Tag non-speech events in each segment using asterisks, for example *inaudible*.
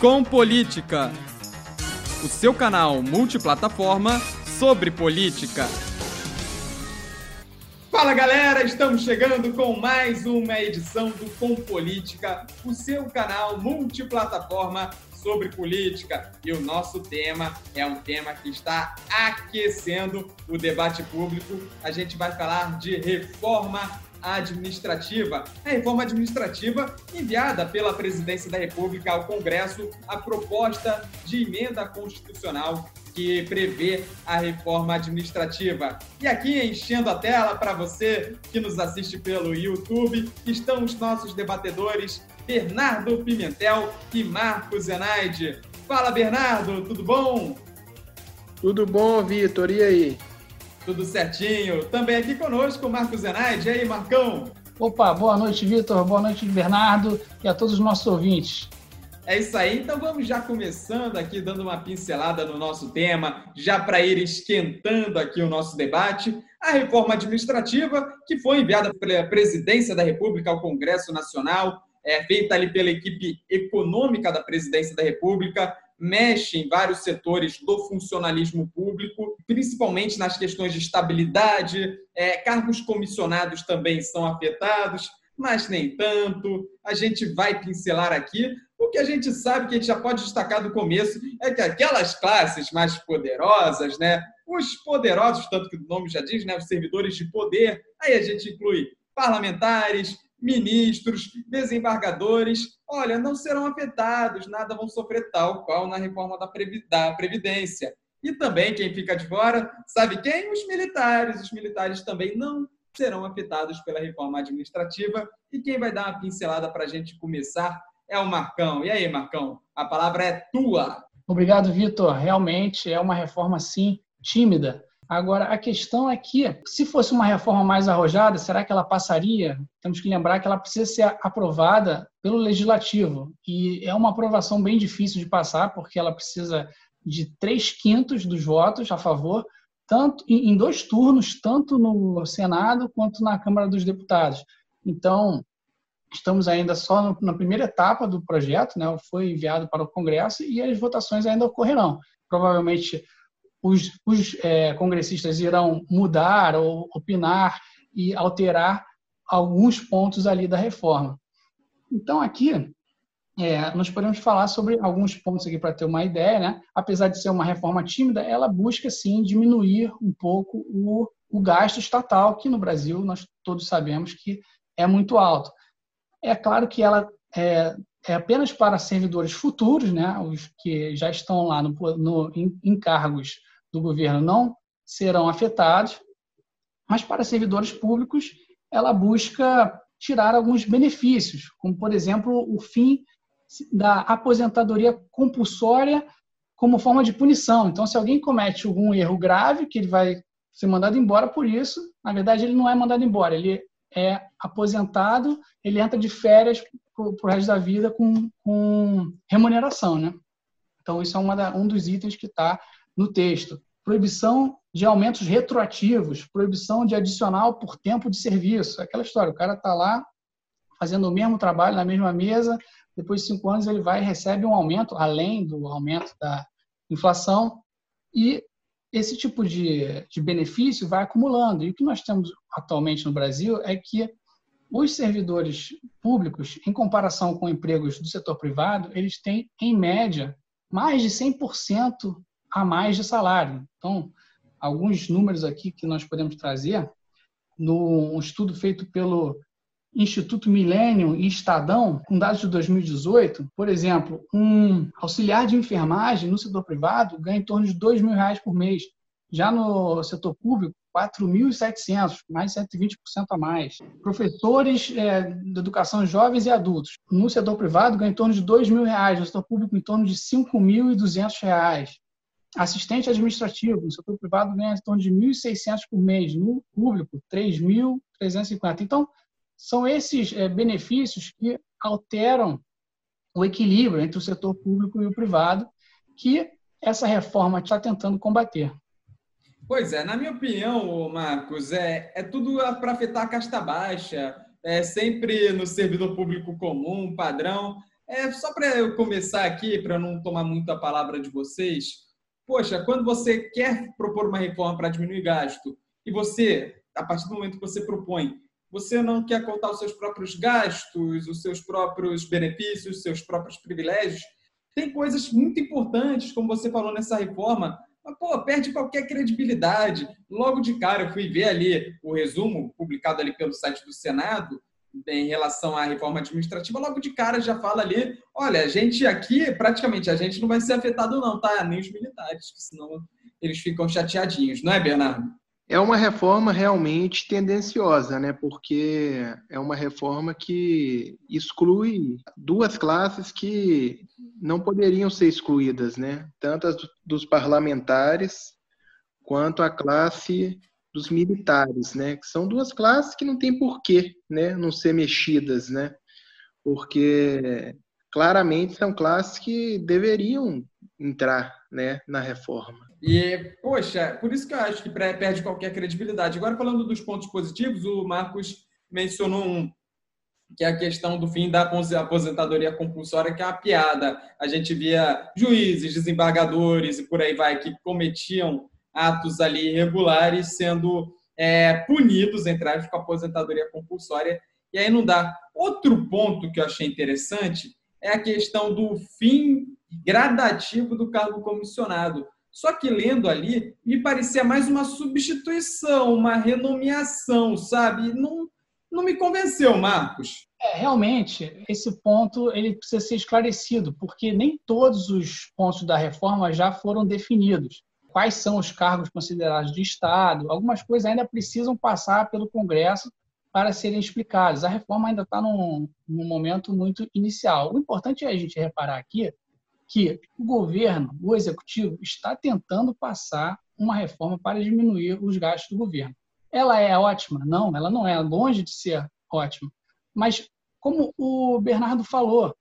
Com Política, o seu canal multiplataforma sobre política. Fala galera, estamos chegando com mais uma edição do Com Política, o seu canal multiplataforma sobre política. E o nosso tema é um tema que está aquecendo o debate público. A gente vai falar de reforma administrativa. A reforma administrativa enviada pela Presidência da República ao Congresso a proposta de emenda constitucional que prevê a reforma administrativa. E aqui enchendo a tela para você que nos assiste pelo YouTube, estão os nossos debatedores Bernardo Pimentel e Marcos Zenaide. Fala Bernardo, tudo bom? Tudo bom, Vitor. E aí? Tudo certinho. Também aqui conosco, Marcos Zenaide. E aí, Marcão? Opa, boa noite, Vitor. Boa noite, Bernardo. E a todos os nossos ouvintes. É isso aí, então vamos já começando aqui, dando uma pincelada no nosso tema, já para ir esquentando aqui o nosso debate. A reforma administrativa, que foi enviada pela Presidência da República ao Congresso Nacional, é, feita ali pela equipe econômica da Presidência da República, mexe em vários setores do funcionalismo público, principalmente nas questões de estabilidade, é, cargos comissionados também são afetados, mas nem tanto. A gente vai pincelar aqui. O que a gente sabe que a gente já pode destacar do começo é que aquelas classes mais poderosas, né? Os poderosos, tanto que o nome já diz, né? Os servidores de poder, aí a gente inclui parlamentares, ministros, desembargadores, olha, não serão afetados, nada vão sofrer tal qual na reforma da Previdência. E também quem fica de fora, sabe quem? Os militares. Os militares também não serão afetados pela reforma administrativa. E quem vai dar uma pincelada para a gente começar é o Marcão. E aí, Marcão, a palavra é tua. Obrigado, Vitor. Realmente é uma reforma, sim, tímida, Agora, a questão é que, se fosse uma reforma mais arrojada, será que ela passaria? Temos que lembrar que ela precisa ser aprovada pelo legislativo. E é uma aprovação bem difícil de passar, porque ela precisa de três quintos dos votos a favor, tanto em dois turnos, tanto no Senado quanto na Câmara dos Deputados. Então, estamos ainda só na primeira etapa do projeto, né? foi enviado para o Congresso e as votações ainda ocorrerão. Provavelmente os, os é, congressistas irão mudar ou opinar e alterar alguns pontos ali da reforma. Então, aqui, é, nós podemos falar sobre alguns pontos aqui para ter uma ideia, né? Apesar de ser uma reforma tímida, ela busca, sim, diminuir um pouco o, o gasto estatal, que no Brasil nós todos sabemos que é muito alto. É claro que ela é, é apenas para servidores futuros, né? Os que já estão lá no, no em, em cargos do governo não serão afetados, mas para servidores públicos ela busca tirar alguns benefícios, como por exemplo o fim da aposentadoria compulsória como forma de punição. Então, se alguém comete algum erro grave, que ele vai ser mandado embora por isso, na verdade ele não é mandado embora, ele é aposentado, ele entra de férias para o resto da vida com, com remuneração, né? Então, isso é uma um dos itens que está no texto. Proibição de aumentos retroativos, proibição de adicional por tempo de serviço. Aquela história, o cara está lá fazendo o mesmo trabalho na mesma mesa, depois de cinco anos ele vai e recebe um aumento, além do aumento da inflação, e esse tipo de, de benefício vai acumulando. E o que nós temos atualmente no Brasil é que os servidores públicos, em comparação com empregos do setor privado, eles têm, em média, mais de 100% a mais de salário. Então, alguns números aqui que nós podemos trazer, no um estudo feito pelo Instituto Milênio e Estadão, com dados de 2018, por exemplo, um auxiliar de enfermagem no setor privado ganha em torno de R$ reais por mês. Já no setor público, 4.700, mais de 120% a mais. Professores é, de educação jovens e adultos, no setor privado, ganham em torno de R$ reais, no setor público, em torno de R$ 5.200 assistente administrativo, no setor privado ganha em torno de 1.600 por mês, no público, 3.350. Então, são esses é, benefícios que alteram o equilíbrio entre o setor público e o privado, que essa reforma está tentando combater. Pois é, na minha opinião, Marcos, é, é tudo para afetar a casta baixa, é sempre no servidor público comum, padrão. É, só para eu começar aqui, para não tomar muito a palavra de vocês, poxa, quando você quer propor uma reforma para diminuir gasto e você, a partir do momento que você propõe, você não quer contar os seus próprios gastos, os seus próprios benefícios, os seus próprios privilégios, tem coisas muito importantes, como você falou nessa reforma, mas, pô, perde qualquer credibilidade. Logo de cara, eu fui ver ali o resumo publicado ali pelo site do Senado, em relação à reforma administrativa, logo de cara já fala ali, olha, a gente aqui, praticamente, a gente não vai ser afetado não, tá? Nem os militares, senão eles ficam chateadinhos, não é, Bernardo? É uma reforma realmente tendenciosa, né? Porque é uma reforma que exclui duas classes que não poderiam ser excluídas, né? Tanto as dos parlamentares quanto a classe dos militares, né? Que são duas classes que não tem porquê, né? Não ser mexidas, né? Porque claramente são classes que deveriam entrar, né? Na reforma. E, poxa, por isso que eu acho que perde qualquer credibilidade. Agora, falando dos pontos positivos, o Marcos mencionou um, que é a questão do fim da aposentadoria compulsória, que é uma piada. A gente via juízes, desembargadores e por aí vai, que cometiam atos ali irregulares sendo é, punidos, entre aspas, com aposentadoria compulsória. E aí não dá. Outro ponto que eu achei interessante é a questão do fim gradativo do cargo comissionado. Só que lendo ali, me parecia mais uma substituição, uma renomeação, sabe? Não, não me convenceu, Marcos. É, realmente, esse ponto ele precisa ser esclarecido, porque nem todos os pontos da reforma já foram definidos. Quais são os cargos considerados de Estado? Algumas coisas ainda precisam passar pelo Congresso para serem explicadas. A reforma ainda está num, num momento muito inicial. O importante é a gente reparar aqui que o governo, o executivo, está tentando passar uma reforma para diminuir os gastos do governo. Ela é ótima? Não, ela não é, longe de ser ótima. Mas, como o Bernardo falou,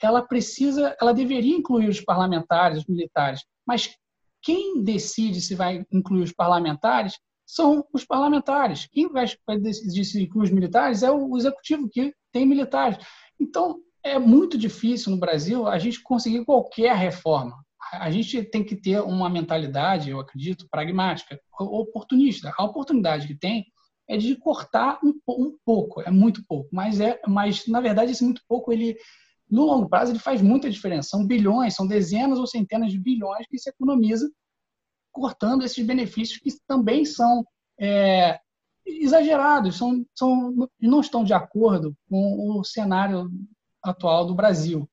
ela precisa, ela deveria incluir os parlamentares, os militares. Mas quem decide se vai incluir os parlamentares são os parlamentares. Quem vai decidir se incluir os militares é o executivo, que tem militares. Então, é muito difícil no Brasil a gente conseguir qualquer reforma. A gente tem que ter uma mentalidade, eu acredito, pragmática, oportunista. A oportunidade que tem é de cortar um, um pouco, é muito pouco, mas é, mas na verdade esse muito pouco ele no longo prazo ele faz muita diferença. São bilhões, são dezenas ou centenas de bilhões que se economiza cortando esses benefícios que também são é, exagerados, são, são, não estão de acordo com o cenário atual do Brasil.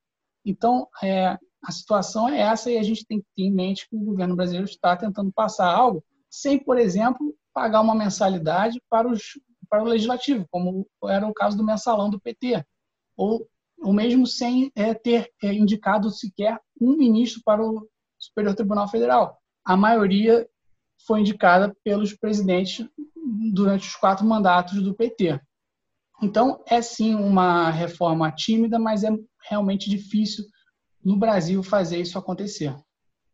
Então, é, a situação é essa e a gente tem que ter em mente que o governo brasileiro está tentando passar algo sem, por exemplo, pagar uma mensalidade para, os, para o legislativo, como era o caso do mensalão do PT, ou, ou mesmo sem é, ter é, indicado sequer um ministro para o Superior Tribunal Federal. A maioria foi indicada pelos presidentes durante os quatro mandatos do PT. Então, é sim uma reforma tímida, mas é realmente difícil no Brasil fazer isso acontecer.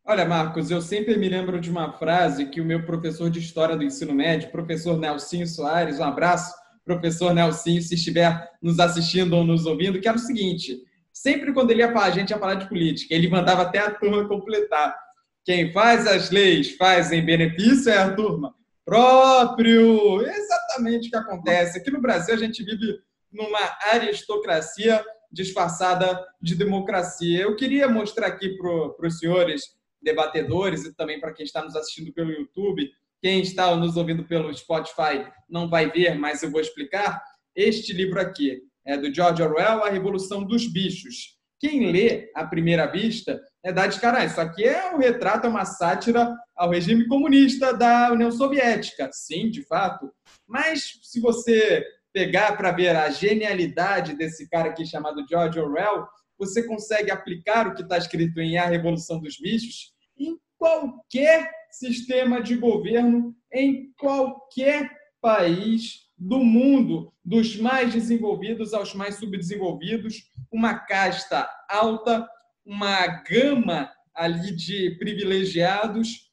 Olha, Marcos, eu sempre me lembro de uma frase que o meu professor de História do Ensino Médio, professor Nelsinho Soares, um abraço, professor Nelsinho, se estiver nos assistindo ou nos ouvindo, que era o seguinte, sempre quando ele ia falar, a gente ia falar de política, ele mandava até a turma completar. Quem faz as leis faz em benefício é a turma próprio. Exatamente o que acontece. Aqui no Brasil, a gente vive numa aristocracia disfarçada de democracia. Eu queria mostrar aqui para os senhores debatedores e também para quem está nos assistindo pelo YouTube, quem está nos ouvindo pelo Spotify não vai ver, mas eu vou explicar. Este livro aqui é do George Orwell, A Revolução dos Bichos. Quem lê à primeira vista é dar de cara. Isso aqui é um retrato, é uma sátira ao regime comunista da União Soviética. Sim, de fato. Mas se você pegar para ver a genialidade desse cara aqui chamado George Orwell, você consegue aplicar o que está escrito em A Revolução dos Bichos em qualquer sistema de governo, em qualquer país do mundo, dos mais desenvolvidos aos mais subdesenvolvidos, uma casta alta uma gama ali de privilegiados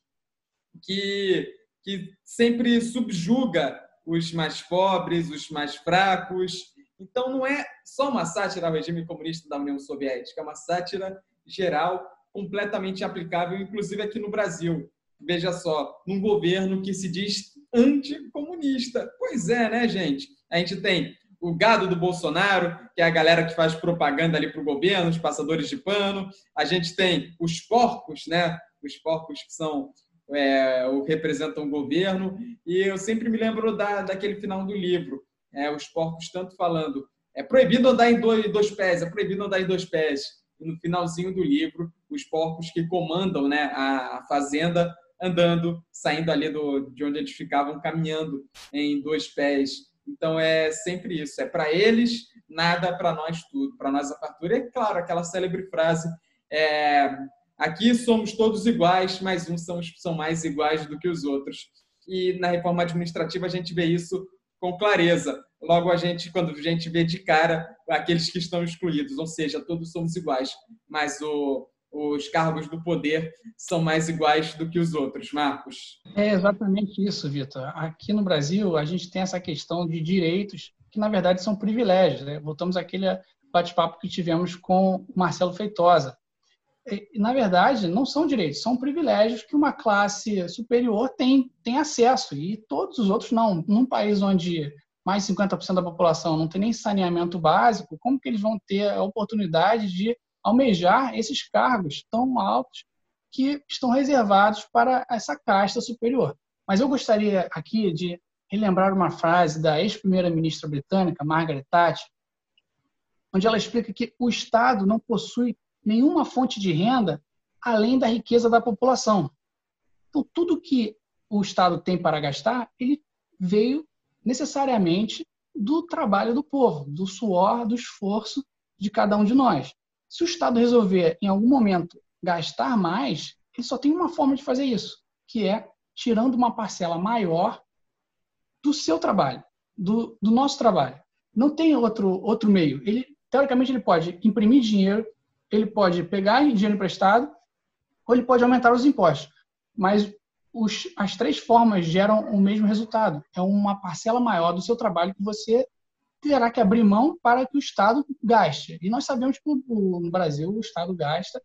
que, que sempre subjuga os mais pobres, os mais fracos. Então, não é só uma sátira ao regime comunista da União Soviética, é uma sátira geral, completamente aplicável, inclusive aqui no Brasil. Veja só, num governo que se diz anticomunista. Pois é, né, gente? A gente tem o gado do Bolsonaro, que é a galera que faz propaganda ali para o governo, os passadores de pano. A gente tem os porcos, né? Os porcos que são é, o representam o governo. E eu sempre me lembro da, daquele final do livro, é, os porcos tanto falando é proibido andar em dois, dois pés, é proibido andar em dois pés. E no finalzinho do livro, os porcos que comandam né, a, a fazenda andando, saindo ali do, de onde eles ficavam, caminhando em dois pés. Então é sempre isso, é para eles nada, para nós tudo, para nós a fartura. E claro, aquela célebre frase, é, aqui somos todos iguais, mas uns são, são mais iguais do que os outros. E na reforma administrativa a gente vê isso com clareza. Logo a gente, quando a gente vê de cara aqueles que estão excluídos, ou seja, todos somos iguais, mas o, os cargos do poder são mais iguais do que os outros, Marcos. É exatamente isso, Vitor. Aqui no Brasil, a gente tem essa questão de direitos que, na verdade, são privilégios. Né? Voltamos àquele bate-papo que tivemos com o Marcelo Feitosa. E, na verdade, não são direitos, são privilégios que uma classe superior tem, tem acesso e todos os outros não. Num país onde mais de 50% da população não tem nem saneamento básico, como que eles vão ter a oportunidade de almejar esses cargos tão altos que estão reservados para essa casta superior. Mas eu gostaria aqui de relembrar uma frase da ex-primeira-ministra britânica, Margaret Thatcher, onde ela explica que o Estado não possui nenhuma fonte de renda além da riqueza da população. Então, tudo que o Estado tem para gastar, ele veio necessariamente do trabalho do povo, do suor, do esforço de cada um de nós. Se o Estado resolver, em algum momento, gastar mais, ele só tem uma forma de fazer isso, que é tirando uma parcela maior do seu trabalho, do, do nosso trabalho. Não tem outro, outro meio. Ele, teoricamente, ele pode imprimir dinheiro, ele pode pegar dinheiro emprestado, ou ele pode aumentar os impostos. Mas os, as três formas geram o mesmo resultado. É uma parcela maior do seu trabalho que você terá que abrir mão para que o Estado gaste. E nós sabemos que no Brasil o Estado gasta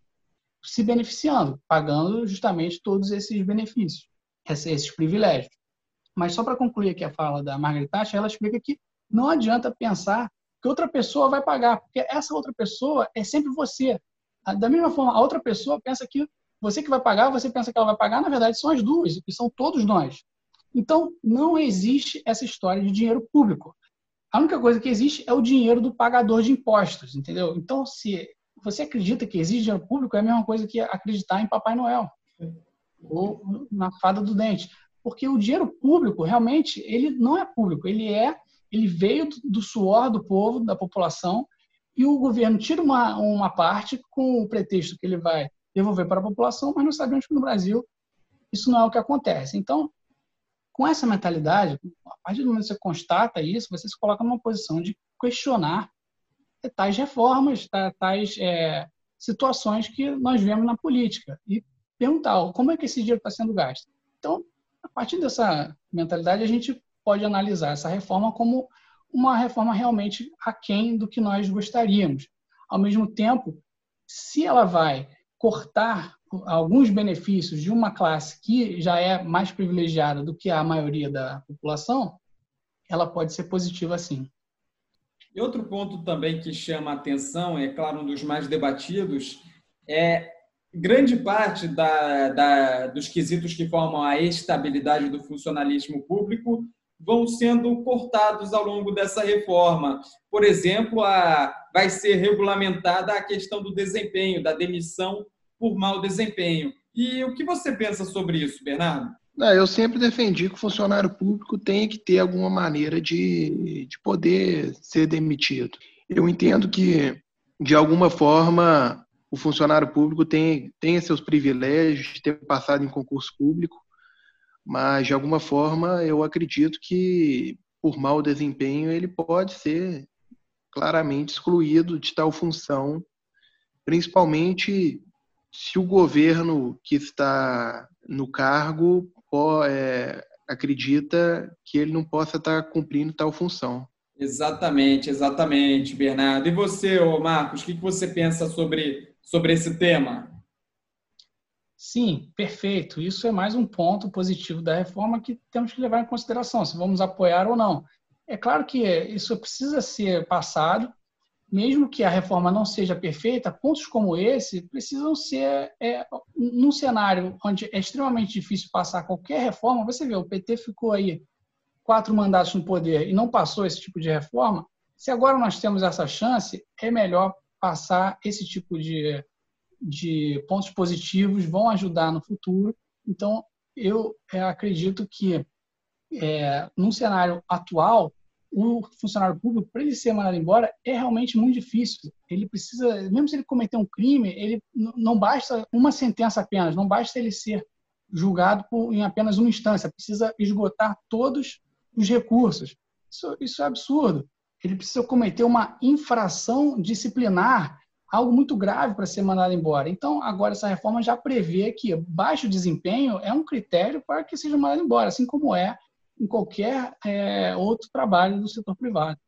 se beneficiando, pagando justamente todos esses benefícios, esses privilégios. Mas só para concluir aqui a fala da Margaret Thatcher, ela explica que não adianta pensar que outra pessoa vai pagar, porque essa outra pessoa é sempre você. Da mesma forma, a outra pessoa pensa que você que vai pagar, você pensa que ela vai pagar, na verdade são as duas, que são todos nós. Então, não existe essa história de dinheiro público. A única coisa que existe é o dinheiro do pagador de impostos, entendeu? Então, se você acredita que existe dinheiro público, é a mesma coisa que acreditar em Papai Noel ou na fada do dente, porque o dinheiro público realmente ele não é público, ele é, ele veio do suor do povo, da população, e o governo tira uma, uma parte com o pretexto que ele vai devolver para a população, mas nós sabemos que no Brasil isso não é o que acontece. Então, com essa mentalidade, a partir do momento que você constata isso, você se coloca numa posição de questionar tais reformas, tais é, situações que nós vemos na política e perguntar como é que esse dinheiro está sendo gasto. Então, a partir dessa mentalidade, a gente pode analisar essa reforma como uma reforma realmente aquém do que nós gostaríamos. Ao mesmo tempo, se ela vai cortar alguns benefícios de uma classe que já é mais privilegiada do que a maioria da população, ela pode ser positiva sim. E outro ponto também que chama a atenção, é claro, um dos mais debatidos, é grande parte da, da, dos quesitos que formam a estabilidade do funcionalismo público vão sendo cortados ao longo dessa reforma. Por exemplo, a, vai ser regulamentada a questão do desempenho, da demissão por mau desempenho. E o que você pensa sobre isso, Bernardo? Não, eu sempre defendi que o funcionário público tem que ter alguma maneira de, de poder ser demitido. Eu entendo que, de alguma forma, o funcionário público tem, tem seus privilégios de ter passado em concurso público, mas, de alguma forma, eu acredito que, por mau desempenho, ele pode ser claramente excluído de tal função, principalmente se o governo que está no cargo é, acredita que ele não possa estar cumprindo tal função. Exatamente, exatamente, Bernardo. E você, Marcos, o que você pensa sobre, sobre esse tema? Sim, perfeito. Isso é mais um ponto positivo da reforma que temos que levar em consideração, se vamos apoiar ou não. É claro que isso precisa ser passado, mesmo que a reforma não seja perfeita, pontos como esse precisam ser, é, num cenário onde é extremamente difícil passar qualquer reforma, você vê, o PT ficou aí quatro mandatos no poder e não passou esse tipo de reforma, se agora nós temos essa chance, é melhor passar esse tipo de, de pontos positivos, vão ajudar no futuro. Então, eu é, acredito que, é, num cenário atual, o funcionário público, para ele ser mandado embora, é realmente muito difícil. Ele precisa, mesmo se ele cometer um crime, ele não basta uma sentença apenas, não basta ele ser julgado por, em apenas uma instância, precisa esgotar todos os recursos. Isso, isso é absurdo. Ele precisa cometer uma infração disciplinar, algo muito grave para ser mandado embora. Então, agora essa reforma já prevê que baixo desempenho é um critério para que seja mandado embora, assim como é em qualquer é, outro trabalho do setor privado.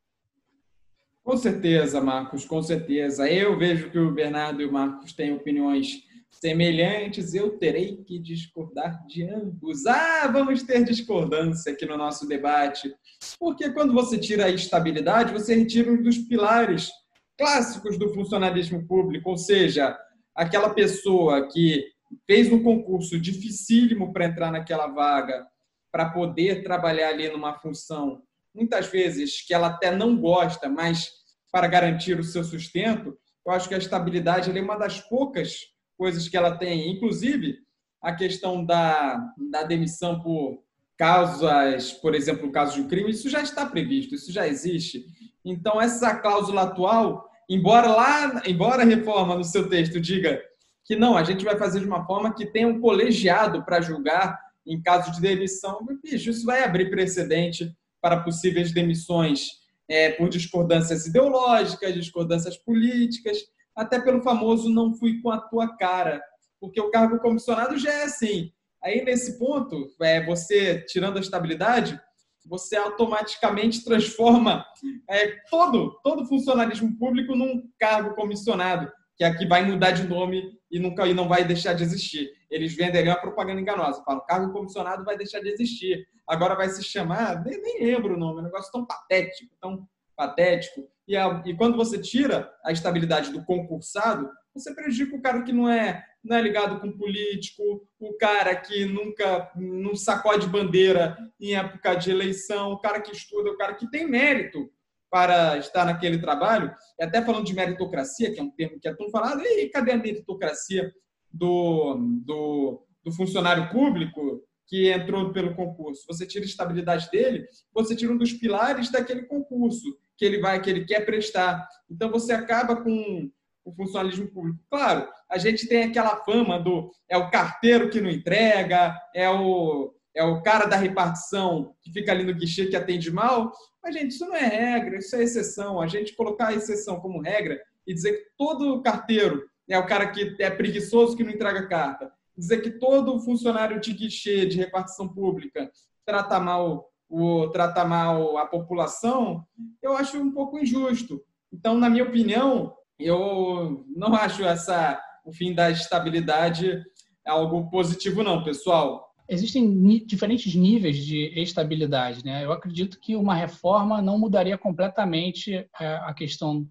Com certeza, Marcos, com certeza. Eu vejo que o Bernardo e o Marcos têm opiniões semelhantes, eu terei que discordar de ambos. Ah, vamos ter discordância aqui no nosso debate. Porque quando você tira a estabilidade, você retira um dos pilares clássicos do funcionalismo público, ou seja, aquela pessoa que fez um concurso dificílimo para entrar naquela vaga, para poder trabalhar ali numa função, muitas vezes que ela até não gosta, mas para garantir o seu sustento, eu acho que a estabilidade é uma das poucas coisas que ela tem, inclusive a questão da, da demissão por causas, por exemplo, o caso de um crime, isso já está previsto, isso já existe. Então, essa cláusula atual, embora lá, embora a reforma no seu texto diga que não, a gente vai fazer de uma forma que tenha um colegiado para julgar em caso de demissão, isso vai abrir precedente para possíveis demissões é, por discordâncias ideológicas, discordâncias políticas, até pelo famoso não fui com a tua cara, porque o cargo comissionado já é assim. Aí, nesse ponto, é, você, tirando a estabilidade, você automaticamente transforma é, todo, todo funcionalismo público num cargo comissionado, que aqui vai mudar de nome e nunca e não vai deixar de existir. Eles venderiam a propaganda enganosa. Falam, cargo comissionado vai deixar de existir. Agora vai se chamar, nem, nem lembro o nome, é um negócio tão patético, tão patético. E, a, e quando você tira a estabilidade do concursado, você prejudica o cara que não é, não é ligado com político, o cara que nunca não sacode bandeira em época de eleição, o cara que estuda, o cara que tem mérito para estar naquele trabalho. E até falando de meritocracia, que é um termo que é tão falado, e cadê a meritocracia do, do, do funcionário público que entrou pelo concurso? Você tira a estabilidade dele, você tira um dos pilares daquele concurso que ele vai, que ele quer prestar. Então você acaba com o funcionalismo público. Claro, a gente tem aquela fama do é o carteiro que não entrega, é o é o cara da repartição que fica ali no guichê que atende mal. Mas, gente, isso não é regra, isso é exceção. A gente colocar a exceção como regra e dizer que todo carteiro é o cara que é preguiçoso que não entrega carta, dizer que todo funcionário de guichê de repartição pública trata mal o tratar mal a população, eu acho um pouco injusto. Então, na minha opinião, eu não acho essa o fim da estabilidade algo positivo, não, pessoal. Existem diferentes níveis de estabilidade, né? Eu acredito que uma reforma não mudaria completamente é, a questão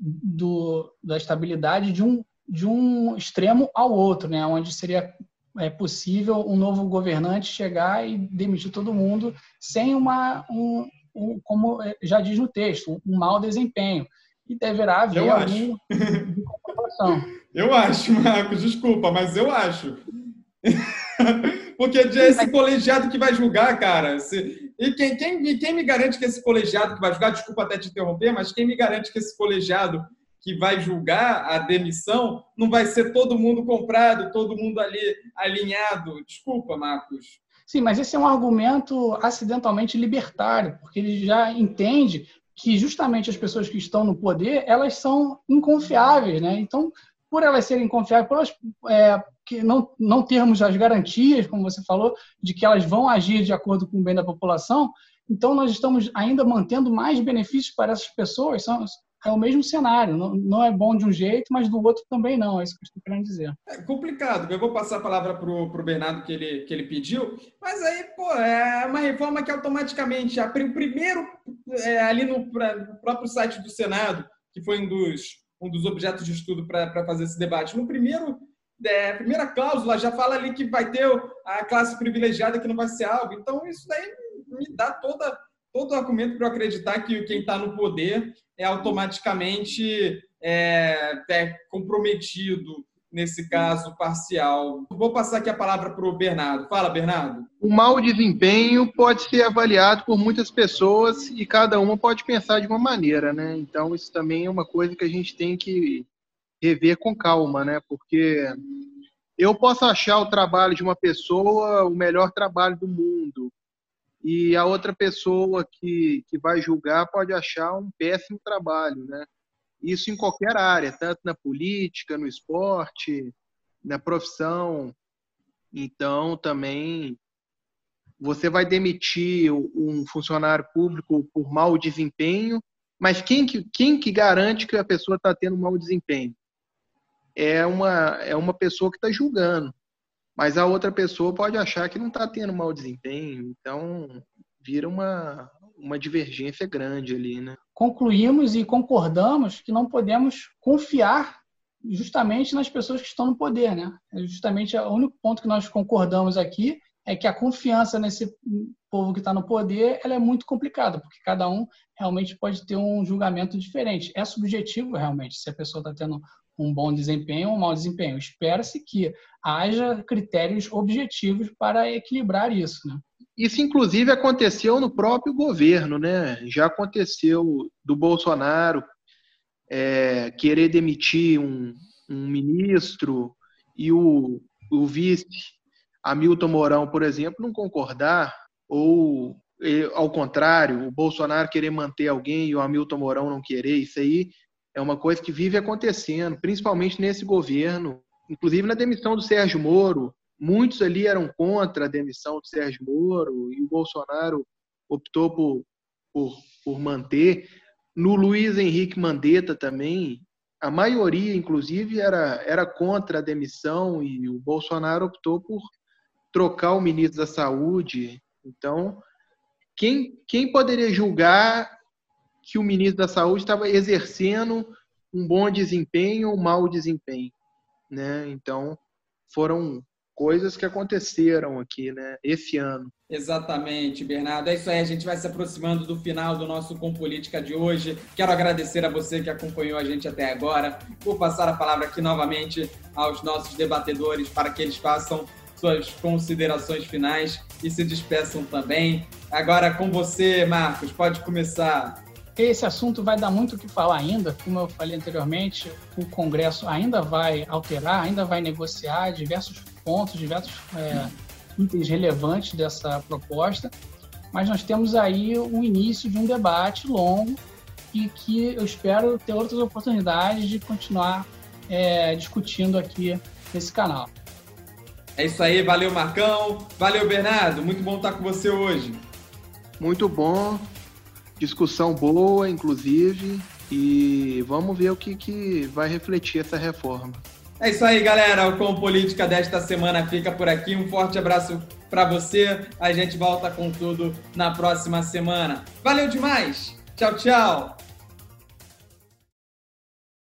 do, da estabilidade de um, de um extremo ao outro, né? Onde seria é possível um novo governante chegar e demitir todo mundo sem uma, um, um como já diz no texto, um mau desempenho. E deverá haver eu algum de comprovação. *laughs* Eu acho, Marcos, desculpa, mas eu acho. *laughs* Porque é esse colegiado que vai julgar, cara. E quem, quem, quem me garante que esse colegiado que vai julgar, desculpa até te interromper, mas quem me garante que esse colegiado que vai julgar a demissão, não vai ser todo mundo comprado, todo mundo ali alinhado. Desculpa, Marcos. Sim, mas esse é um argumento acidentalmente libertário, porque ele já entende que justamente as pessoas que estão no poder, elas são inconfiáveis, né? Então, por elas serem confiáveis, por elas é, que não, não termos as garantias, como você falou, de que elas vão agir de acordo com o bem da população, Então, nós estamos ainda mantendo mais benefícios para essas pessoas. São, é o mesmo cenário. Não, não, é bom de um jeito, mas do outro também não. É isso que eu estou querendo dizer. É complicado. Eu vou passar a palavra para o Bernardo que ele, que ele pediu. Mas aí, pô, é uma reforma que automaticamente, o primeiro, é, ali no, no, próprio site do Senado, que foi um dos, um dos objetos de estudo para fazer esse debate, no primeiro. É, primeira cláusula já fala ali que vai ter a classe privilegiada que não vai ser alvo. Então, isso daí me dá toda, todo o argumento para eu acreditar que quem está no poder é automaticamente é, é comprometido nesse caso parcial. Vou passar aqui a palavra para o Bernardo. Fala, Bernardo. O mau desempenho pode ser avaliado por muitas pessoas e cada uma pode pensar de uma maneira, né? Então, isso também é uma coisa que a gente tem que rever com calma, né? Porque eu posso achar o trabalho de uma pessoa o melhor trabalho do mundo, e a outra pessoa que, que vai julgar pode achar um péssimo trabalho, né? Isso em qualquer área, tanto na política, no esporte, na profissão. Então, também você vai demitir um funcionário público por mau desempenho, mas quem que, quem que garante que a pessoa está tendo mau desempenho? É uma, é uma pessoa que está julgando mas a outra pessoa pode achar que não está tendo mau desempenho, então vira uma, uma divergência grande ali, né? Concluímos e concordamos que não podemos confiar justamente nas pessoas que estão no poder, né? É justamente o único ponto que nós concordamos aqui é que a confiança nesse povo que está no poder ela é muito complicada, porque cada um realmente pode ter um julgamento diferente. É subjetivo realmente se a pessoa está tendo um bom desempenho ou um mau desempenho. Espera-se que haja critérios objetivos para equilibrar isso. Né? Isso, inclusive, aconteceu no próprio governo, né? Já aconteceu do Bolsonaro é, querer demitir um, um ministro e o, o vice Hamilton Mourão, por exemplo, não concordar, ou ao contrário, o Bolsonaro querer manter alguém e o Hamilton Mourão não querer, isso aí é uma coisa que vive acontecendo, principalmente nesse governo, inclusive na demissão do Sérgio Moro. Muitos ali eram contra a demissão do Sérgio Moro e o Bolsonaro optou por, por, por manter. No Luiz Henrique Mandetta também, a maioria, inclusive, era, era contra a demissão e o Bolsonaro optou por trocar o ministro da Saúde. Então, quem, quem poderia julgar que o ministro da Saúde estava exercendo um bom desempenho ou um mau desempenho, né? Então, foram coisas que aconteceram aqui, né, esse ano. Exatamente, Bernardo. É isso aí, a gente vai se aproximando do final do nosso Com Política de hoje. Quero agradecer a você que acompanhou a gente até agora. Vou passar a palavra aqui novamente aos nossos debatedores para que eles façam suas considerações finais e se despeçam também. Agora com você, Marcos, pode começar esse assunto vai dar muito o que falar ainda, como eu falei anteriormente, o Congresso ainda vai alterar, ainda vai negociar diversos pontos, diversos é, itens relevantes dessa proposta, mas nós temos aí o início de um debate longo e que eu espero ter outras oportunidades de continuar é, discutindo aqui nesse canal. É isso aí, valeu Marcão, valeu Bernardo, muito bom estar com você hoje. Muito bom, discussão boa, inclusive, e vamos ver o que, que vai refletir essa reforma. É isso aí, galera. O Com Política desta semana fica por aqui. Um forte abraço para você. A gente volta com tudo na próxima semana. Valeu demais. Tchau, tchau.